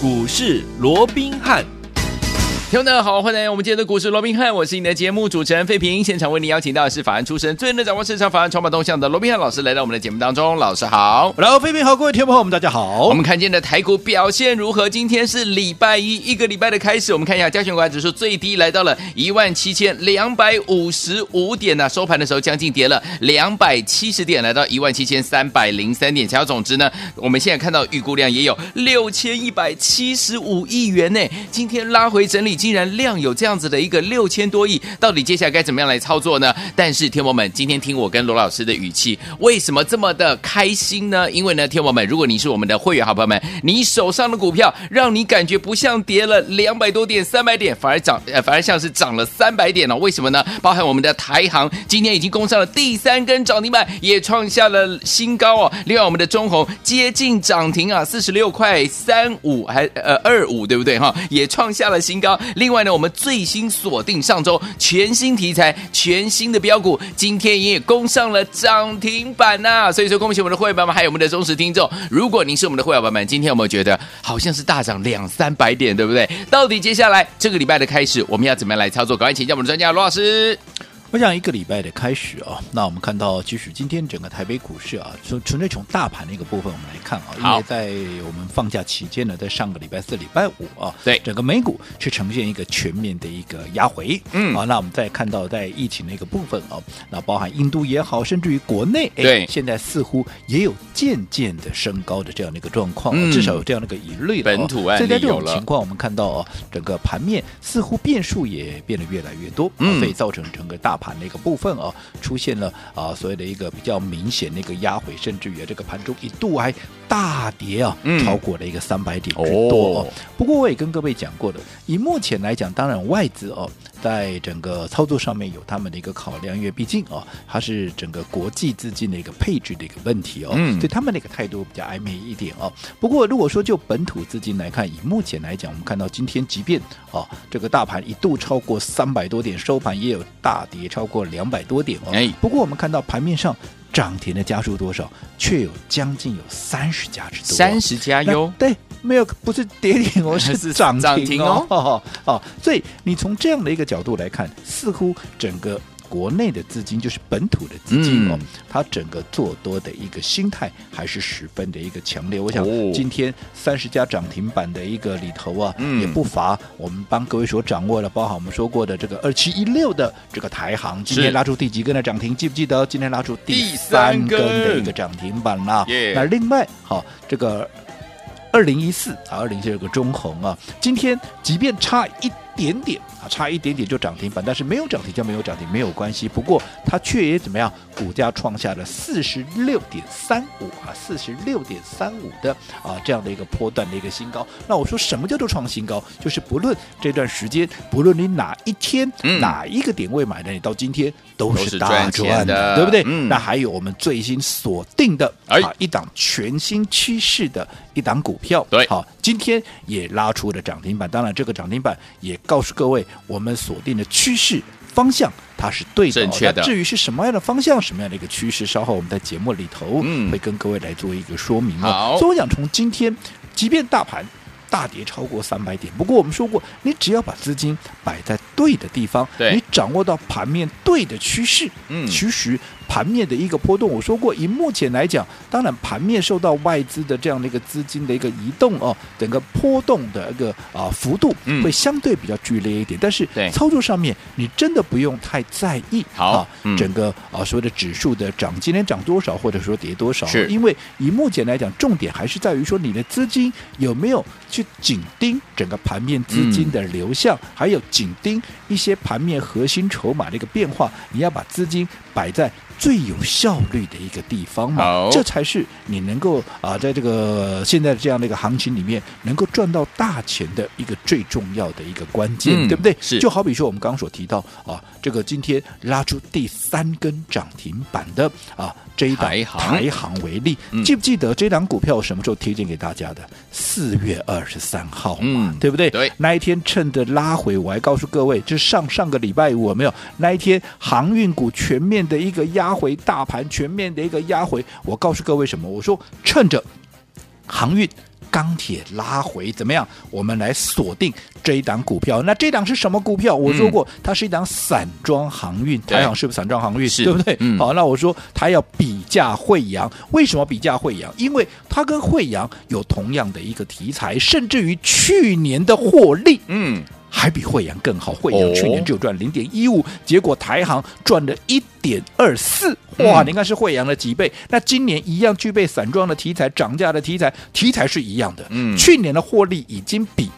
股市罗宾汉。听众大家好，欢迎来到我们今天的股市罗宾汉，我是你的节目主持人费平。现场为你邀请到的是法案出身、最能掌握市场法案筹码动向的罗宾汉老师，来到我们的节目当中。老师好，然后费平好，各位听众朋友们，大家好。我们看见的台股表现如何？今天是礼拜一，一个礼拜的开始。我们看一下加权股价指数最低来到了一万七千两百五十五点呢、收盘的时候将近跌了两百七十点，来到一万七千三百零三点。成交总值呢，我们现在看到预估量也有六千一百七十五亿元呢。今天拉回整理。竟然量有这样子的一个六千多亿，到底接下来该怎么样来操作呢？但是天友们，今天听我跟罗老师的语气，为什么这么的开心呢？因为呢，天友们，如果你是我们的会员好朋友们，你手上的股票让你感觉不像跌了两百多点、三百点，反而涨，呃，反而像是涨了三百点了。为什么呢？包含我们的台行今天已经攻上了第三根涨停板，也创下了新高哦。另外，我们的中红接近涨停啊，四十六块三五还呃二五，对不对哈？也创下了新高。另外呢，我们最新锁定上周全新题材、全新的标股，今天也攻上了涨停板呐、所以说，恭喜我们的会员们，还有我们的忠实听众。如果您是我们的会员们，今天有没有觉得好像是大涨两三百点，对不对？到底接下来这个礼拜的开始，我们要怎么样来操作？赶快请教我们的专家罗老师。我想一个礼拜的开始啊，那我们看到，其实今天整个台北股市啊，纯纯粹从大盘的一个部分我们来看啊，因为在我们放假期间呢，在上个礼拜四、礼拜五啊，对。整个美股是呈现一个全面的一个压回，嗯，啊，那我们再看到在疫情的一个部分啊，那包含印度也好，甚至于国内，对，现在似乎也有渐渐的升高的这样的一个状况，嗯、至少有这样的一个疑虑了。本土。所以在这种情况，我们看到啊，整个盘面似乎变数也变得越来越多，嗯，所以造成整个大盘的一个部分。啊，出现了啊，所谓的一个比较明显的一个压回，甚至于这个盘中一度还大跌啊，超过了一个三百点之多，哦。不过我也跟各位讲过的，以目前来讲，当然外资哦，在整个操作上面有他们的一个考量，因为毕竟哦，它是整个国际资金的一个配置的一个问题哦，所以他们的一个态度比较暧昧一点哦。不过如果说就本土资金来看，以目前来讲，我们看到今天即便哦，这个大盘一度超过三百多点，收盘也有大跌超过两百多点哦。不过我们看到盘面上涨停的家数多少，却有将近有三十家之多，三十家哟。对，没有不是跌停哦，是涨停哦。哦，哦，所以你从这样的一个角度来看，似乎整个。国内的资金就是本土的资金哦，嗯、它整个做多的一个心态还是十分的一个强烈。我想今天三十家涨停板的一个里头啊，嗯、也不乏我们帮各位所掌握的，包含我们说过的这个二七一六的这个台行，今天拉出第几根的涨停？记不记得？今天拉出第三根的一个涨停板啦。那另外，好这个二零一四啊，二零一四有个中红啊，今天即便差一。点点啊，差一点点就涨停板，但是没有涨停就没有涨停，没有关系。不过它却也怎么样？股价创下了四十六点三五啊，四十六点三五的啊这样的一个波段的一个新高。那我说什么叫做创新高？就是不论这段时间，不论你哪一天、嗯、哪一个点位买的，你到今天都是大赚的，的对不对？嗯、那还有我们最新锁定的啊一档全新趋势的一档股票，对，好，今天也拉出了涨停板。当然，这个涨停板也。告诉各位，我们锁定的趋势方向它是对的，正确的。至于是什么样的方向，什么样的一个趋势，稍后我们在节目里头会跟各位来做一个说明。好，所以我想从今天，即便大盘大跌超过三百点，不过我们说过，你只要把资金摆在对的地方，你掌握到盘面对的趋势，嗯，其实。盘面的一个波动，我说过，以目前来讲，当然盘面受到外资的这样的一个资金的一个移动哦，整个波动的一个啊幅度会相对比较剧烈一点。嗯、但是操作上面，你真的不用太在意。好，啊嗯、整个啊所谓的指数的涨，今天涨多少，或者说跌多少，是因为以目前来讲，重点还是在于说你的资金有没有去紧盯整个盘面资金的流向，嗯、还有紧盯一些盘面核心筹码的一个变化，你要把资金摆在。最有效率的一个地方嘛，这才是你能够啊，在这个现在这样的一个行情里面，能够赚到大钱的一个最重要的一个关键，嗯、对不对？是，就好比说我们刚刚所提到啊，这个今天拉出第三根涨停板的啊。这一档台行为例，嗯、记不记得这档股票什么时候推荐给大家的？四月二十三号嘛，嗯、对不对？对，那一天趁着拉回，我还告诉各位，就是上上个礼拜五，有没有？那一天航运股全面的一个压回，大盘全面的一个压回，我告诉各位什么？我说趁着航运。钢铁拉回怎么样？我们来锁定这一档股票。那这档是什么股票？我说过，它是一档散装航运。台航是不是散装航运？对不对？嗯、好，那我说它要比价惠阳，为什么比价惠阳？因为它跟惠阳有同样的一个题材，甚至于去年的获利，嗯。还比惠阳更好，惠阳去年只有赚零点一五，结果台行赚了一点二四，哇！你看是惠阳的几倍？那今年一样具备散装的题材，涨价的题材，题材是一样的。嗯，去年的获利已经比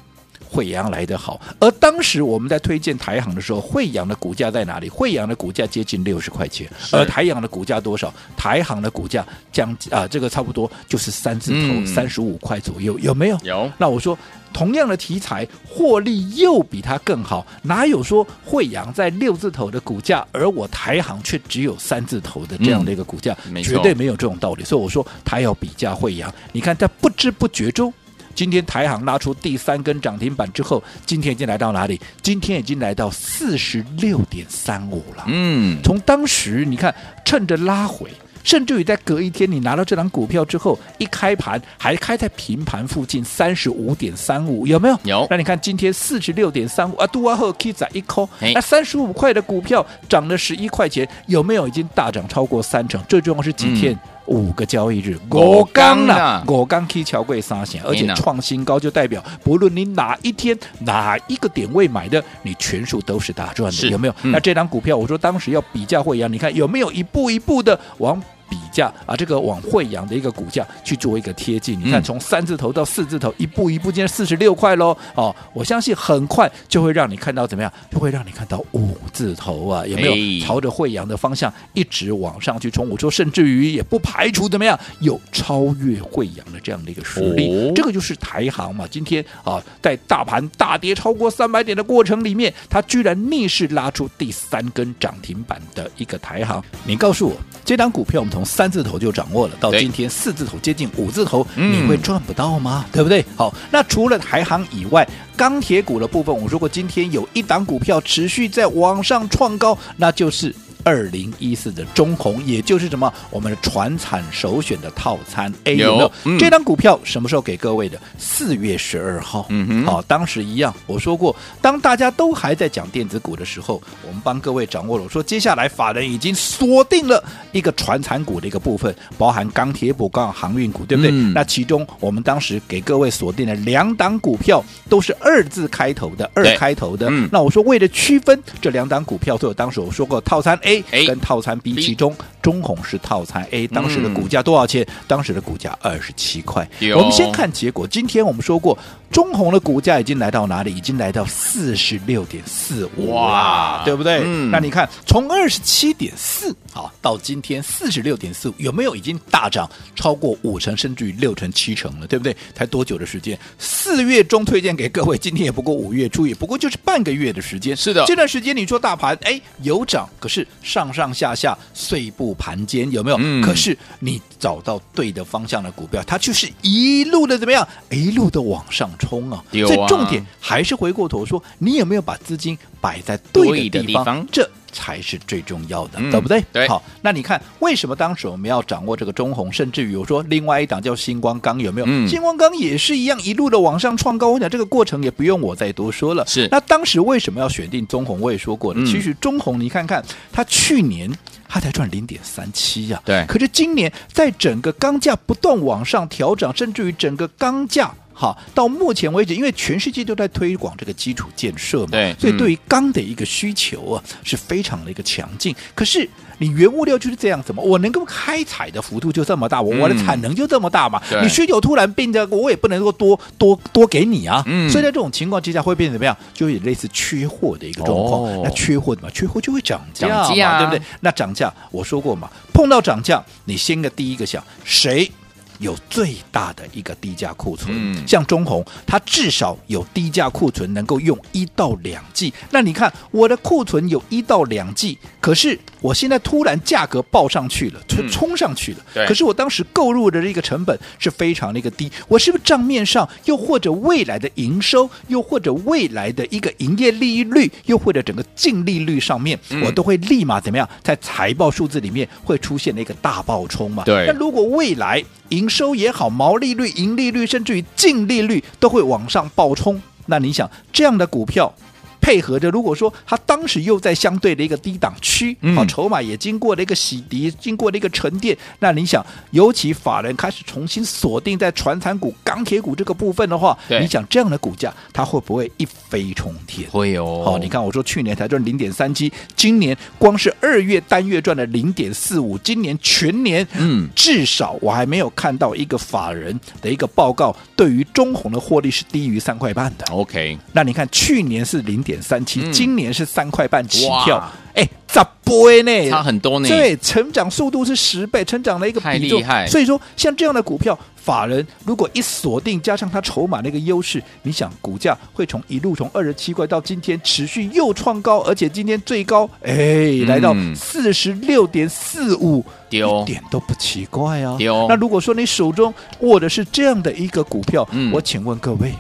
慧洋来得好，而当时我们在推荐台行的时候，惠阳的股价在哪里？惠阳的股价接近六十块钱，而台阳的股价多少？台行的股价将啊，这个差不多就是三字头，三十五块左右，有没有？有。那我说。同样的题材，获利又比它更好，哪有说惠阳在六字头的股价，而我台行却只有三字头的这样的一个股价？嗯、绝对没有这种道理。所以我说，台要比价惠阳。你看，在不知不觉中，今天台行拉出第三根涨停板之后，今天已经来到哪里？今天已经来到四十六点三五了。嗯，从当时你看，趁着拉回。甚至于在隔一天，你拿到这张股票之后，一开盘还开在平盘附近三十五点三五，有没有？有。那你看今天四十六点三五啊，杜阿赫 K 仔一扣，那三十五块的股票涨了十一块钱，有没有已经大涨超过三成？最重要是几天？嗯、五个交易日，我刚了，我刚 K 桥柜三险，而且创新高，就代表不论你哪一天哪一个点位买的，你全数都是大赚的，有没有？嗯、那这张股票，我说当时要比价会一样，你看有没有一步一步的往？比价啊，这个往惠阳的一个股价去做一个贴近，你看从三字头到四字头，一步一步，今天四十六块喽哦，我相信很快就会让你看到怎么样，就会让你看到五字头啊，有没有朝着惠阳的方向一直往上去冲？我说甚至于也不排除怎么样有超越惠阳的这样的一个实力，这个就是台行嘛。今天啊，在大盘大跌超过三百点的过程里面，它居然逆势拉出第三根涨停板的一个台行，你告诉我这档股票我们从从三字头就掌握了，到今天四字头接近五字头，你会赚不到吗？对不对？好，那除了台行以外，钢铁股的部分，我如果今天有一档股票持续在往上创高，那就是。二零一四的中红，也就是什么？我们的船产首选的套餐 A 有没有？嗯、这张股票什么时候给各位的？四月十二号。嗯哼，好，当时一样，我说过，当大家都还在讲电子股的时候，我们帮各位掌握了。我说接下来法人已经锁定了一个船产股的一个部分，包含钢铁股、刚好航运股，对不对？嗯、那其中我们当时给各位锁定了两档股票，都是二字开头的，二开头的。嗯、那我说为了区分这两档股票，所以我当时我说过套餐 A。A 跟套餐 B，其中中红是套餐 A，当时的股价多少钱？当时的股价二十七块。我们先看结果。今天我们说过，中红的股价已经来到哪里？已经来到四十六点四五，哇，对不对？那你看，从二十七点四啊到今天四十六点四五，有没有已经大涨超过五成，甚至于六成、七成了？对不对？才多久的时间？四月中推荐给各位，今天也不过五月初，也不过就是半个月的时间。是的，这段时间你说大盘哎有涨，可是上上下下碎步盘间有没有？嗯、可是你找到对的方向的股票，它就是一路的怎么样？一路的往上冲啊！啊所以重点还是回过头说，你有没有把资金摆在对的地方？地方这。才是最重要的，嗯、对不对？对。好，那你看为什么当时我们要掌握这个中红，甚至于我说另外一档叫星光钢，有没有？嗯、星光钢也是一样，一路的往上创高。我讲这个过程也不用我再多说了。是。那当时为什么要选定中红？我也说过了。嗯、其实中红，你看看，它去年它才赚零点三七呀。对。可是今年在整个钢价不断往上调整，甚至于整个钢价。好，到目前为止，因为全世界都在推广这个基础建设嘛，对，所以对于钢的一个需求啊，是非常的一个强劲。可是你原物料就是这样子嘛，我能够开采的幅度就这么大，我我的产能就这么大嘛。你需求突然变的，我也不能够多多多给你啊。所以在这种情况之下，会变成怎么样？就有类似缺货的一个状况。那缺货怎么？缺货就会涨价嘛，对不对？那涨价，我说过嘛，碰到涨价，你先个第一个想谁？有最大的一个低价库存，嗯、像中红，它至少有低价库存能够用一到两季。那你看我的库存有一到两季，可是我现在突然价格报上去了，冲冲上去了。嗯、可是我当时购入的这个成本是非常的一个低，我是不是账面上又或者未来的营收，又或者未来的一个营业利益率，又或者整个净利率上面，嗯、我都会立马怎么样，在财报数字里面会出现一个大爆冲嘛？对。那如果未来营收也好，毛利率、盈利率，甚至于净利率都会往上暴冲。那你想这样的股票？配合着，如果说它当时又在相对的一个低档区，好、嗯，筹码也经过了一个洗涤，经过了一个沉淀，那你想，尤其法人开始重新锁定在传产股、钢铁股这个部分的话，你想这样的股价，它会不会一飞冲天？会哦。好，你看我说去年才赚零点三七，今年光是二月单月赚了零点四五，今年全年，嗯，至少我还没有看到一个法人的一个报告，对于中红的获利是低于三块半的。OK，那你看去年是零点。点三七，今年是三块半起跳，哎，咋倍呢？差很多呢。对，成长速度是十倍，成长的一个比重。所以说，像这样的股票，法人如果一锁定，加上它筹码的一个优势，你想股价会从一路从二十七块到今天持续又创高，而且今天最高哎来到四十六点四五，一点都不奇怪啊。那如果说你手中握的是这样的一个股票，我请问各位，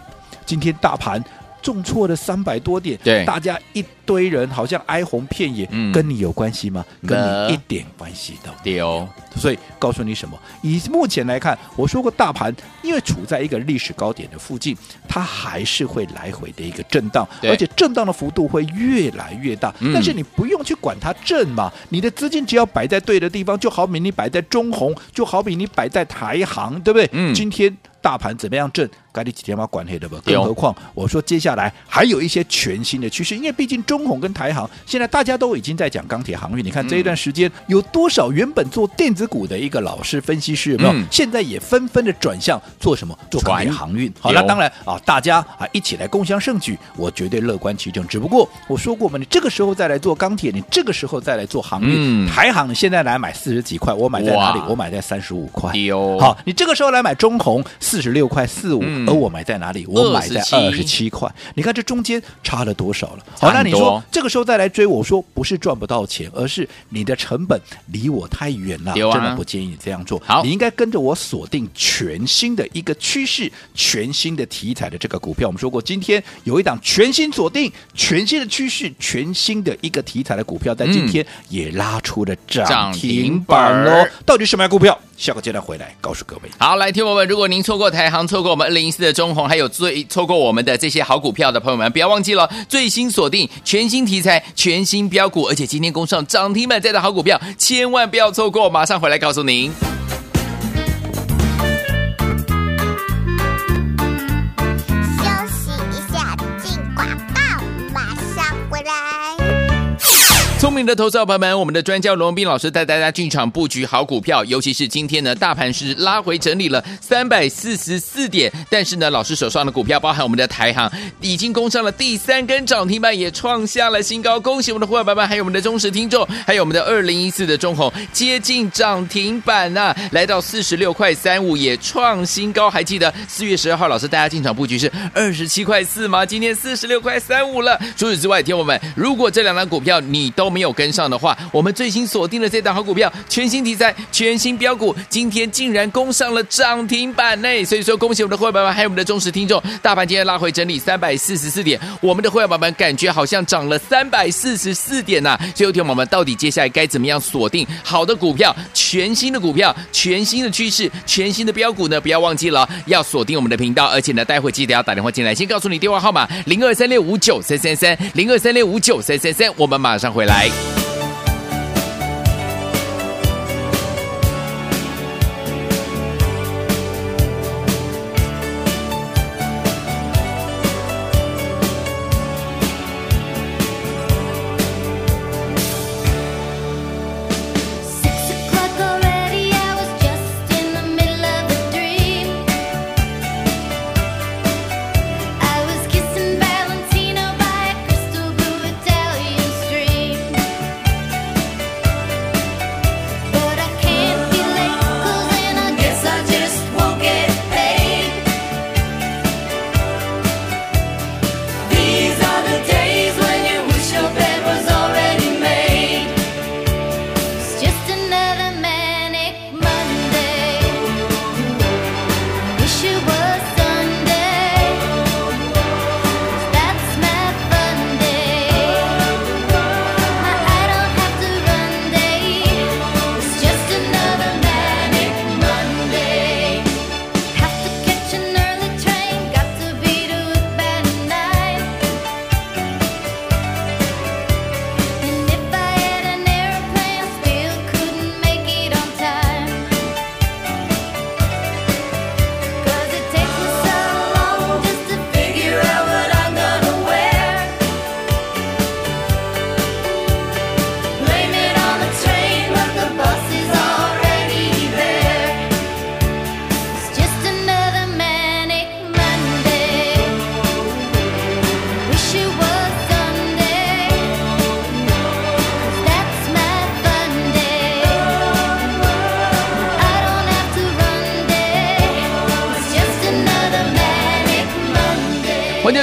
今天大盘。重挫了三百多点，对，大家一堆人好像哀鸿遍野，嗯，跟你有关系吗？跟你一点关系都没有。所以告诉你什么？以目前来看，我说过大盘因为处在一个历史高点的附近，它还是会来回的一个震荡，而且震荡的幅度会越来越大。嗯，但是你不用去管它震嘛，你的资金只要摆在对的地方，就好比你摆在中红，就好比你摆在台行，对不对？嗯，今天。大盘怎么样震？该你几天把管黑的吧？更何况我说接下来还有一些全新的趋势，因为毕竟中红跟台航现在大家都已经在讲钢铁航运。你看这一段时间有多少原本做电子股的一个老师分析师有没有？现在也纷纷的转向做什么？做钢铁航运。好，那当然啊，大家啊一起来共享盛举，我绝对乐观其成。只不过我说过嘛，你这个时候再来做钢铁，你这个时候再来做航运，台航你现在来买四十几块，我买在哪里？我买在三十五块。好，你这个时候来买中鸿。四十六块四五，而我买在哪里？我买在二十七块。你看这中间差了多少了？好，那你说这个时候再来追，我说不是赚不到钱，而是你的成本离我太远了，真的不建议你这样做。好，你应该跟着我锁定全新的一个趋势、全新的题材的这个股票。我们说过，今天有一档全新锁定、全新的趋势、全新的一个题材的股票，在今天也拉出了涨停板哦。到底什么样股票？下个阶段回来告诉各位。好，来听我们，如果您错过过台航，错过我们二零一四的中红，还有最错过我们的这些好股票的朋友们，不要忘记了，最新锁定全新题材、全新标股，而且今天攻上涨停板，在的好股票，千万不要错过，马上回来告诉您。聪明的投资者朋友们，我们的专家罗文斌老师带大家进场布局好股票，尤其是今天呢，大盘是拉回整理了三百四十四点，但是呢，老师手上的股票，包含我们的台行，已经攻上了第三根涨停板，也创下了新高。恭喜我们的伙伴们，还有我们的忠实听众，还有我们的二零一四的中红接近涨停板呐、来到四十六块三五，也创新高。还记得四月十二号，老师带大家进场布局是二十七块四吗？今天四十六块三五了。除此之外，听我们，如果这两张股票你都没没有跟上的话，我们最新锁定的这档好股票，全新题材、全新标股，今天竟然攻上了涨停板内。所以说，恭喜我们的会员们，还有我们的忠实听众。大盘今天拉回整理三百四十四点，我们的会员们感觉好像涨了三百四十四点呐、啊。所以，有听我们到底接下来该怎么样锁定好的股票、全新的股票、全新的趋势、全新的标股呢？不要忘记了要锁定我们的频道，而且呢，待会记得要打电话进来，先告诉你电话号码零二三六五九三三三零二三六五九三三三，我们马上回来。欢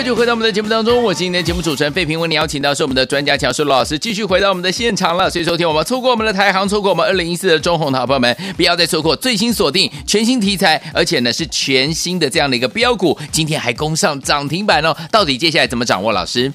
就回到我们的节目当中，我是今天的节目主持人费平，为你邀请到是我们的专家乔舒老师，继续回到我们的现场了。所以，收听我们错过我们的台行，错过我们二零一四的中红的好朋友们，不要再错过最新锁定全新题材，而且呢是全新的这样的一个标股，今天还攻上涨停板哦。到底接下来怎么掌握？老师？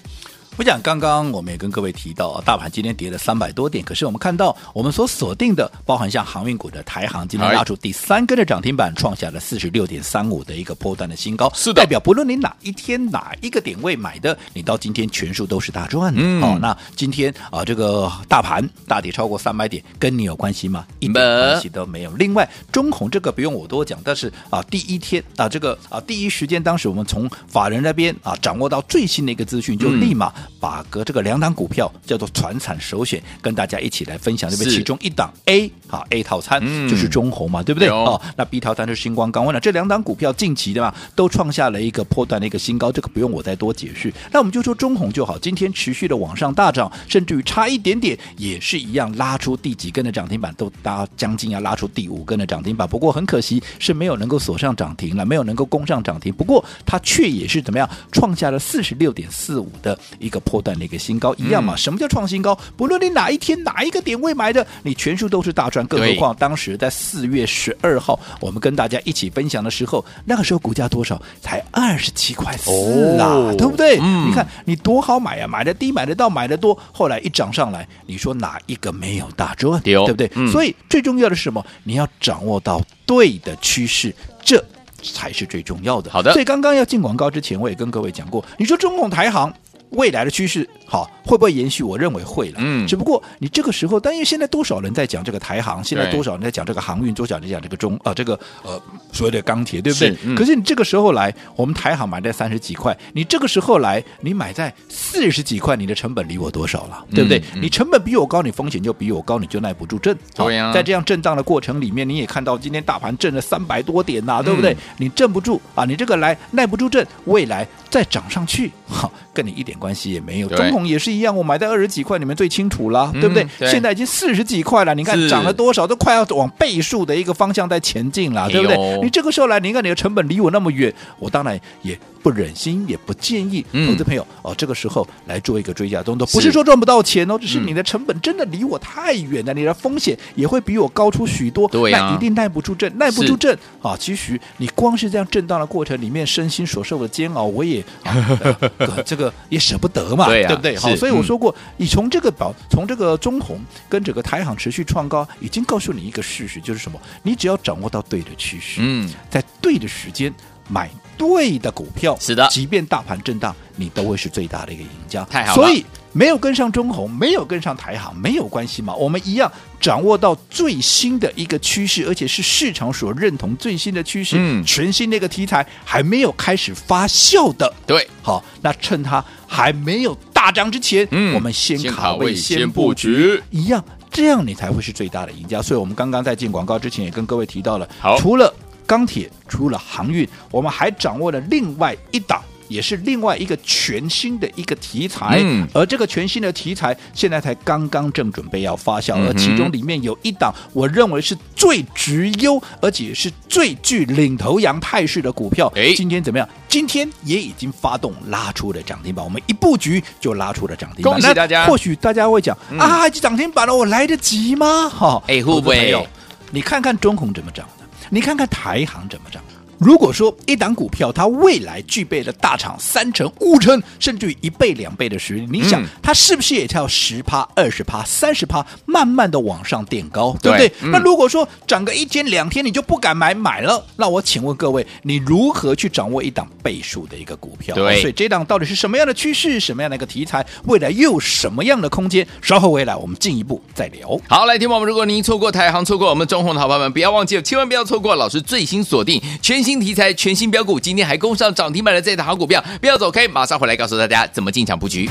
我讲刚刚我们也跟各位提到，大盘今天跌了三百多点，可是我们看到我们所锁定的，包含像航运股的台航，今天拉出第三根的涨停板，创下了四十六点三五的一个波段的新高，是的代表不论你哪一天哪一个点位买的，你到今天全数都是大赚的。嗯，好，那今天啊这个大盘大跌超过三百点，跟你有关系吗？一点关系都没有。另外，中红这个不用我多讲，但是啊第一天啊这个啊第一时间，当时我们从法人那边啊掌握到最新的一个资讯，就立马。把个这个两档股票叫做传产首选，跟大家一起来分享，这边？其中一档 A 啊 A 套餐就是中红嘛，嗯、对不对？哦，那 B 套餐是星光钢。我讲这两档股票近期的嘛，都创下了一个破断的一个新高，这个不用我再多解释。那我们就说中红就好，今天持续的往上大涨，甚至于差一点点也是一样拉出第几根的涨停板，都达将近要拉出第五根的涨停板。不过很可惜是没有能够锁上涨停了，没有能够攻上涨停。不过它却也是怎么样，创下了四十六点四五的一个破断的一个新高一样嘛？什么叫创新高？不论你哪一天哪一个点位买的，你全数都是大赚。更何况当时在四月十二号，我们跟大家一起分享的时候，那个时候股价多少？才二十七块四啊，哦、对不对？嗯、你看你多好买呀、啊，买的低，买得到，买的多，后来一涨上来，你说哪一个没有大赚？对不对？嗯、所以最重要的是什么？你要掌握到对的趋势，这才是最重要的。好的。所以刚刚要进广告之前，我也跟各位讲过，你说中控台航。未来的趋势好会不会延续？我认为会了。嗯，只不过你这个时候，但因为现在多少人在讲这个台航，现在多少人在讲这个航运，多少人在讲这个中啊这个呃所谓的钢铁，对不对？嗯、可是你这个时候来，我们台航买在三十几块，你这个时候来，你买在四十几块，你的成本离我多少了？对不对？你成本比我高，你风险就比我高，你就耐不住震。对呀、啊。在这样震荡的过程里面，你也看到今天大盘震了三百多点呐、啊，对不对？嗯、你震不住啊，你这个来耐不住震，未来再涨上去，哈，跟你一点关系也没有。中红也是一样，我买在二十几块，你们最清楚了，嗯、对不对？对，现在已经四十几块了，你看涨了多少，都快要往倍数的一个方向在前进了，对不对？哎、你这个时候来，你看你的成本离我那么远，我当然也不忍心，也不建议投资朋友哦，这个时候来做一个追加动作，不是说赚不到钱哦，只是你的成本真的离我太远了，你的风险也会比我高出许多，对、啊、那一定耐不住震，耐不住震啊！其实你光是这样震荡的过程里面，身心所受的煎熬，我也、啊 呃、这个也舍不得嘛。对，啊、对不对？好，所以我说过，嗯、你从这个宝，从这个中红跟整个台行持续创高，已经告诉你一个事实，就是什么？你只要掌握到对的趋势，嗯，在对的时间买对的股票，是的，即便大盘震荡，你都会是最大的一个赢家。太好了，所以。没有跟上中红，没有跟上台行，没有关系嘛。我们一样掌握到最新的一个趋势，而且是市场所认同最新的趋势。嗯，全新的一个题材还没有开始发酵的。对，好，那趁它还没有大涨之前，嗯，我们先卡位，先布局，一样，这样你才会是最大的赢家。所以我们刚刚在进广告之前也跟各位提到了，好，除了钢铁，除了航运，我们还掌握了另外一档。也是另外一个全新的一个题材，嗯、而这个全新的题材现在才刚刚正准备要发酵，嗯、而其中里面有一档，我认为是最直优，而且是最具领头羊态势的股票。哎，今天怎么样？今天也已经发动拉出了涨停板，我们一布局就拉出了涨停板。恭喜大家！或许大家会讲、嗯、啊，这涨停板了，我来得及吗？哈，哎，会不会？你看看中控怎么涨的，你看看台行怎么涨。如果说一档股票它未来具备了大涨三成、五成，甚至于一倍、两倍的实力，你想它是不是也要十趴、二十趴、三十趴，慢慢的往上垫高，对不对？那如果说涨个一天两天你就不敢买买了，那我请问各位，你如何去掌握一档倍数的一个股票？对，所以这档到底是什么样的趋势？什么样的一个题材？未来又有什么样的空间？稍后回来我们进一步再聊。好，来，听我们，如果您错过台行，错过我们中红的好朋友们，不要忘记了，千万不要错过老师最新锁定全新。新题材全新标股，今天还攻上涨停板的这档好股票，不要走开，马上回来告诉大家怎么进场布局。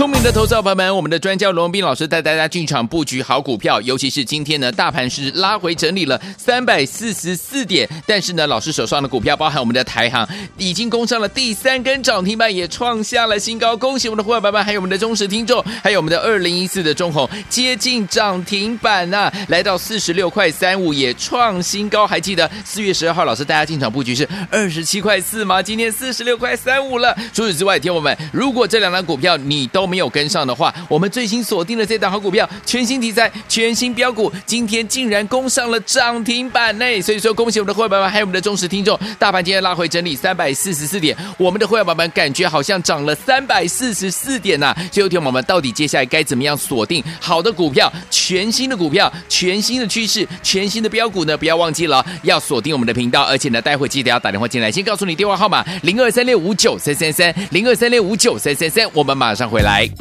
聪明的投资者朋友们，我们的专家罗文斌老师带大家进场布局好股票，尤其是今天呢，大盘是拉回整理了三百四十四点，但是呢，老师手上的股票，包含我们的台行，已经攻上了第三根涨停板，也创下了新高。恭喜我们的伙伴们，还有我们的忠实听众，还有我们的二零一四的中红，接近涨停板呐、来到四十六块三五，也创新高。还记得四月十二号，老师带大家进场布局是二十七块四吗？今天四十六块三五了。除此之外，听我们，如果这两张股票你都没有跟上的话，我们最新锁定的这档好股票，全新题材、全新标股，今天竟然攻上了涨停板呢！所以说，恭喜我们的会员们，还有我们的忠实听众。大盘今天拉回整理三百四十四点，我们的会员们感觉好像涨了三百四十四点呐、最后听我们到底接下来该怎么样锁定好的股票、全新的股票、全新的趋势、全新的标股呢？不要忘记了要锁定我们的频道，而且呢，待会记得要打电话进来，先告诉你电话号码零二三六五九三三三零二三六五九三三三，我们马上回来。like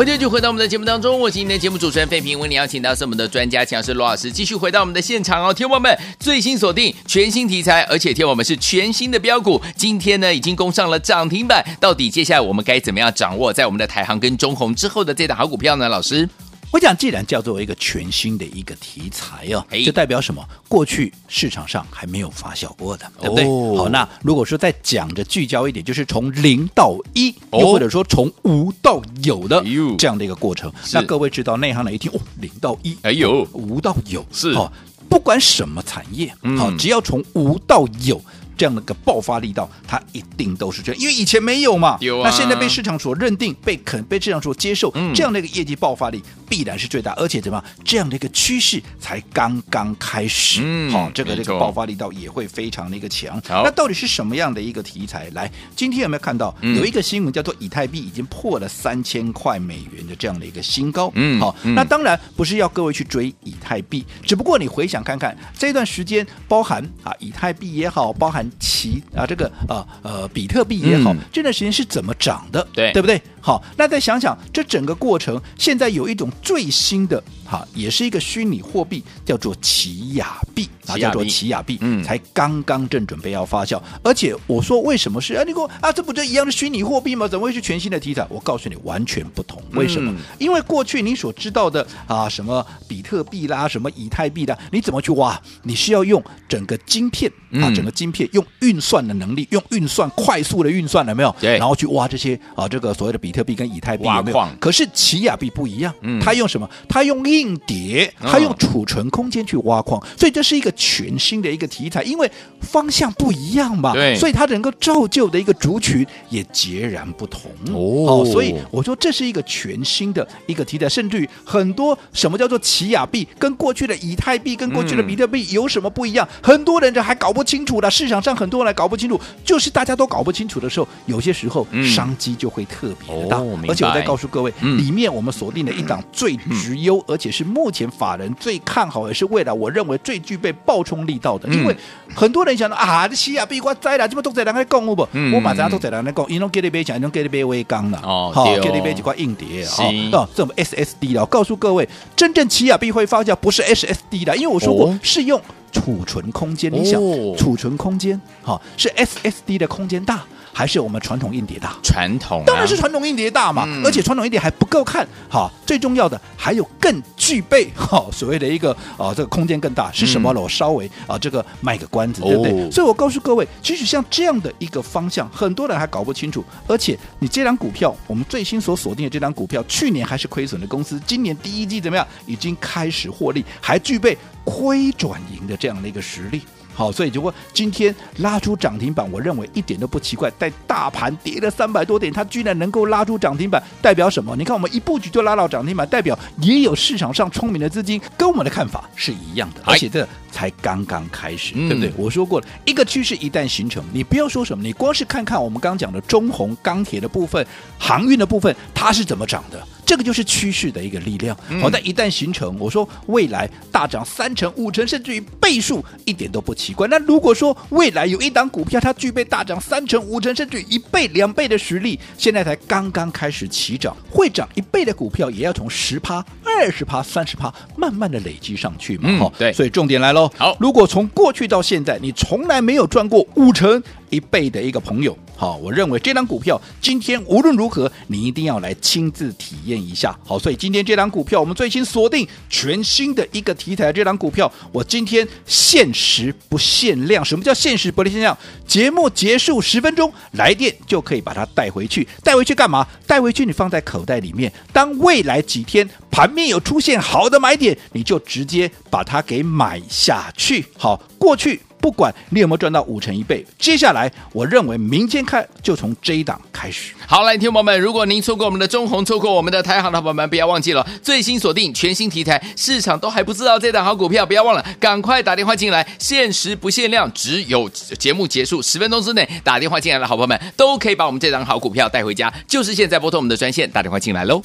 欢迎继续回到我们的节目当中，我是今天的节目主持人费平。为你邀请到是我们的专家强师罗老师，继续回到我们的现场哦。天王们，最新锁定全新题材，而且听我们是全新的标股，今天呢已经攻上了涨停板。到底接下来我们该怎么样掌握在我们的台行跟中红之后的这档好股票呢？老师？我讲，既然叫做一个全新的一个题材哦，这代表什么？过去市场上还没有发酵过的，对不对？哦、好，那如果说再讲着聚焦一点，就是从零到一，又、哦、或者说从无到有的这样的一个过程。那各位知道内行的一听哦，零到一，哎呦，无到有是好，不管什么产业，好、嗯，只要从无到有。这样的一个爆发力道，它一定都是这样，因为以前没有嘛。有啊。那现在被市场所认定、被肯、被市场所接受，嗯、这样的一个业绩爆发力必然是最大，而且怎么样？这样的一个趋势才刚刚开始。嗯。好、哦，这个这个爆发力道也会非常的一个强。那到底是什么样的一个题材？来，今天有没有看到有一个新闻叫做以太币已经破了三千块美元的这样的一个新高？嗯。好、哦，那当然不是要各位去追以太币，只不过你回想看看这段时间，包含啊以太币也好，包含。其啊，这个啊呃，呃，比特币也好，嗯、这段时间是怎么涨的？对，对不对？好，那再想想这整个过程，现在有一种最新的哈，也是一个虚拟货币，叫做奇亚币啊，叫做奇亚币，嗯，才刚刚正准备要发酵。而且我说为什么是啊？你给我啊，这不就一样的虚拟货币吗？怎么会是全新的题材？我告诉你，完全不同。为什么？嗯、因为过去你所知道的啊，什么比特币啦，什么以太币啦，你怎么去挖？你是要用整个晶片啊，整个晶片用运算的能力，用运算快速的运算了没有？对，然后去挖这些啊，这个所谓的比。特币跟以太币有没有？可是奇亚币不一样，嗯，它用什么？它用硬碟，它用储存空间去挖矿，所以这是一个全新的一个题材，因为方向不一样嘛，对，所以它能够造就的一个族群也截然不同。哦。所以我说这是一个全新的一个题材，甚至于很多什么叫做奇亚币，跟过去的以太币跟过去的比特币有什么不一样？很多人这还搞不清楚的，市场上很多人还搞不清楚，就是大家都搞不清楚的时候，有些时候商机就会特别。大，而且我再告诉各位，嗯、里面我们锁定了一档最直优，嗯、而且是目前法人最看好，也是未来我认为最具备爆冲力道的。嗯、因为很多人想到啊，这奇亚币我栽了，这么多在人来讲不？嗯、我马上都在人来讲，因为给你别讲，因为给你别微钢了哦，好，给你别几块硬碟啊，哦，这种 SSD 了。我告诉各位，真正奇亚币会发酵不是 SSD 的，因为我说过、哦、是用储存空间。你想，储存空间好是 SSD 的空间大。还是我们传统硬碟大？传统、啊、当然是传统硬碟大嘛，嗯、而且传统硬碟还不够看，好，最重要的还有更具备 哈所谓的一个啊这个空间更大是什么呢？嗯、我稍微啊这个卖个关子，对不对？哦、所以我告诉各位，其实像这样的一个方向，很多人还搞不清楚。而且你这张股票，我们最新所锁定的这张股票，去年还是亏损的公司，今年第一季怎么样？已经开始获利，还具备亏转盈的这样的一个实力。好，所以如果今天拉出涨停板，我认为一点都不奇怪。在大盘跌了三百多点，它居然能够拉出涨停板，代表什么？你看我们一布局就拉到涨停板，代表也有市场上聪明的资金跟我们的看法是一样的，而且这才刚刚开始，对不对？我说过了，一个趋势一旦形成，你不要说什么，你光是看看我们刚讲的中红钢铁的部分、航运的部分，它是怎么涨的。这个就是趋势的一个力量。好，但一旦形成，我说未来大涨三成、五成，甚至于倍数，一点都不奇怪。那如果说未来有一档股票，它具备大涨三成、五成，甚至于一倍、两倍的实力，现在才刚刚开始起涨，会涨一倍的股票，也要从十趴、二十趴、三十趴，慢慢的累积上去嘛。好，对，所以重点来喽。好，如果从过去到现在，你从来没有赚过五成。一倍的一个朋友，好，我认为这张股票今天无论如何，你一定要来亲自体验一下。好，所以今天这张股票我们最新锁定全新的一个题材，这张股票我今天限时不限量。什么叫限时不限量？节目结束十分钟来电就可以把它带回去，带回去干嘛？带回去你放在口袋里面，当未来几天盘面有出现好的买点，你就直接把它给买下去。好，过去。不管你有没有赚到五成一倍，接下来我认为明天开就从这一档开始。好，来，听朋友们，如果您错过我们的中红，错过我们的台行的朋友们，不要忘记了最新锁定全新题材，市场都还不知道这档好股票，不要忘了赶快打电话进来，限时不限量，只有节目结束十分钟之内打电话进来的好朋友们都可以把我们这档好股票带回家，就是现在拨通我们的专线打电话进来喽。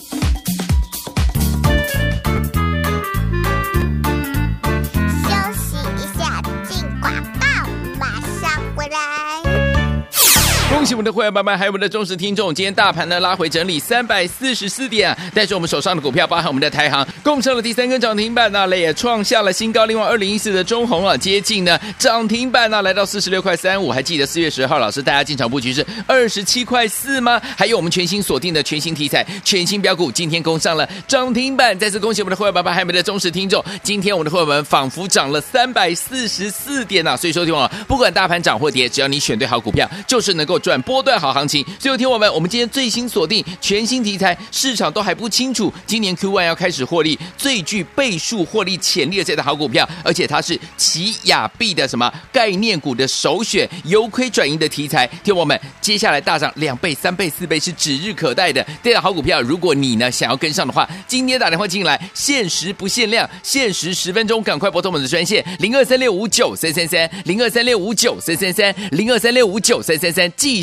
恭喜我们的会员朋友们，还有我们的忠实听众。今天大盘呢拉回整理三百四十四点啊，但是我们手上的股票，包含我们的台航，共创了第三根涨停板呢，也创下了新高。另外，二零一四的中红啊，接近呢涨停板呢，来到四十六块三五。还记得四月十号老师大家进场布局是二十七块四吗？还有我们全新锁定的全新题材、全新标股，今天攻上了涨停板。再次恭喜我们的会员朋友们，还有我们的忠实听众。今天我们的会员们仿佛涨了三百四十四点啊！所以说，听我不管大盘涨或跌，只要你选对好股票，就是能够赚。波段好行情，所以听我们，我们今天最新锁定全新题材，市场都还不清楚，今年 Q1 要开始获利，最具倍数获利潜力的这档好股票，而且它是奇亚币的什么概念股的首选，由亏转盈的题材，听我们接下来大涨两倍、三倍、四倍是指日可待的这档好股票。如果你呢想要跟上的话，今天打电话进来，限时不限量，限时十分钟，赶快拨通我们的专线零二三六五九三三三零二三六五九三三三零二三六五九三三三计